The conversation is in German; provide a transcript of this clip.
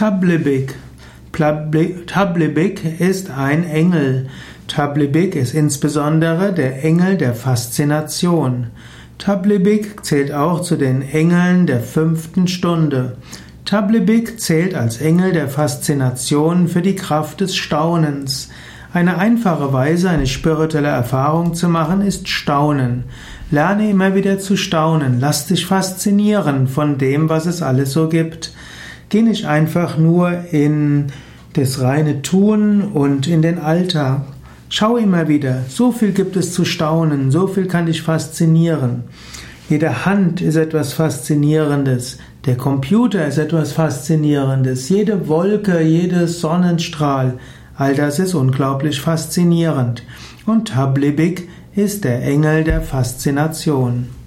Tablebik. Tablebik ist ein Engel. Tablebik ist insbesondere der Engel der Faszination. Tablebik zählt auch zu den Engeln der fünften Stunde. Tablebik zählt als Engel der Faszination für die Kraft des Staunens. Eine einfache Weise, eine spirituelle Erfahrung zu machen, ist Staunen. Lerne immer wieder zu staunen. Lass dich faszinieren von dem, was es alles so gibt. Geh nicht einfach nur in das reine Tun und in den Alltag. Schau immer wieder. So viel gibt es zu staunen. So viel kann dich faszinieren. Jede Hand ist etwas Faszinierendes. Der Computer ist etwas Faszinierendes. Jede Wolke, jeder Sonnenstrahl. All das ist unglaublich faszinierend. Und Tablibik ist der Engel der Faszination.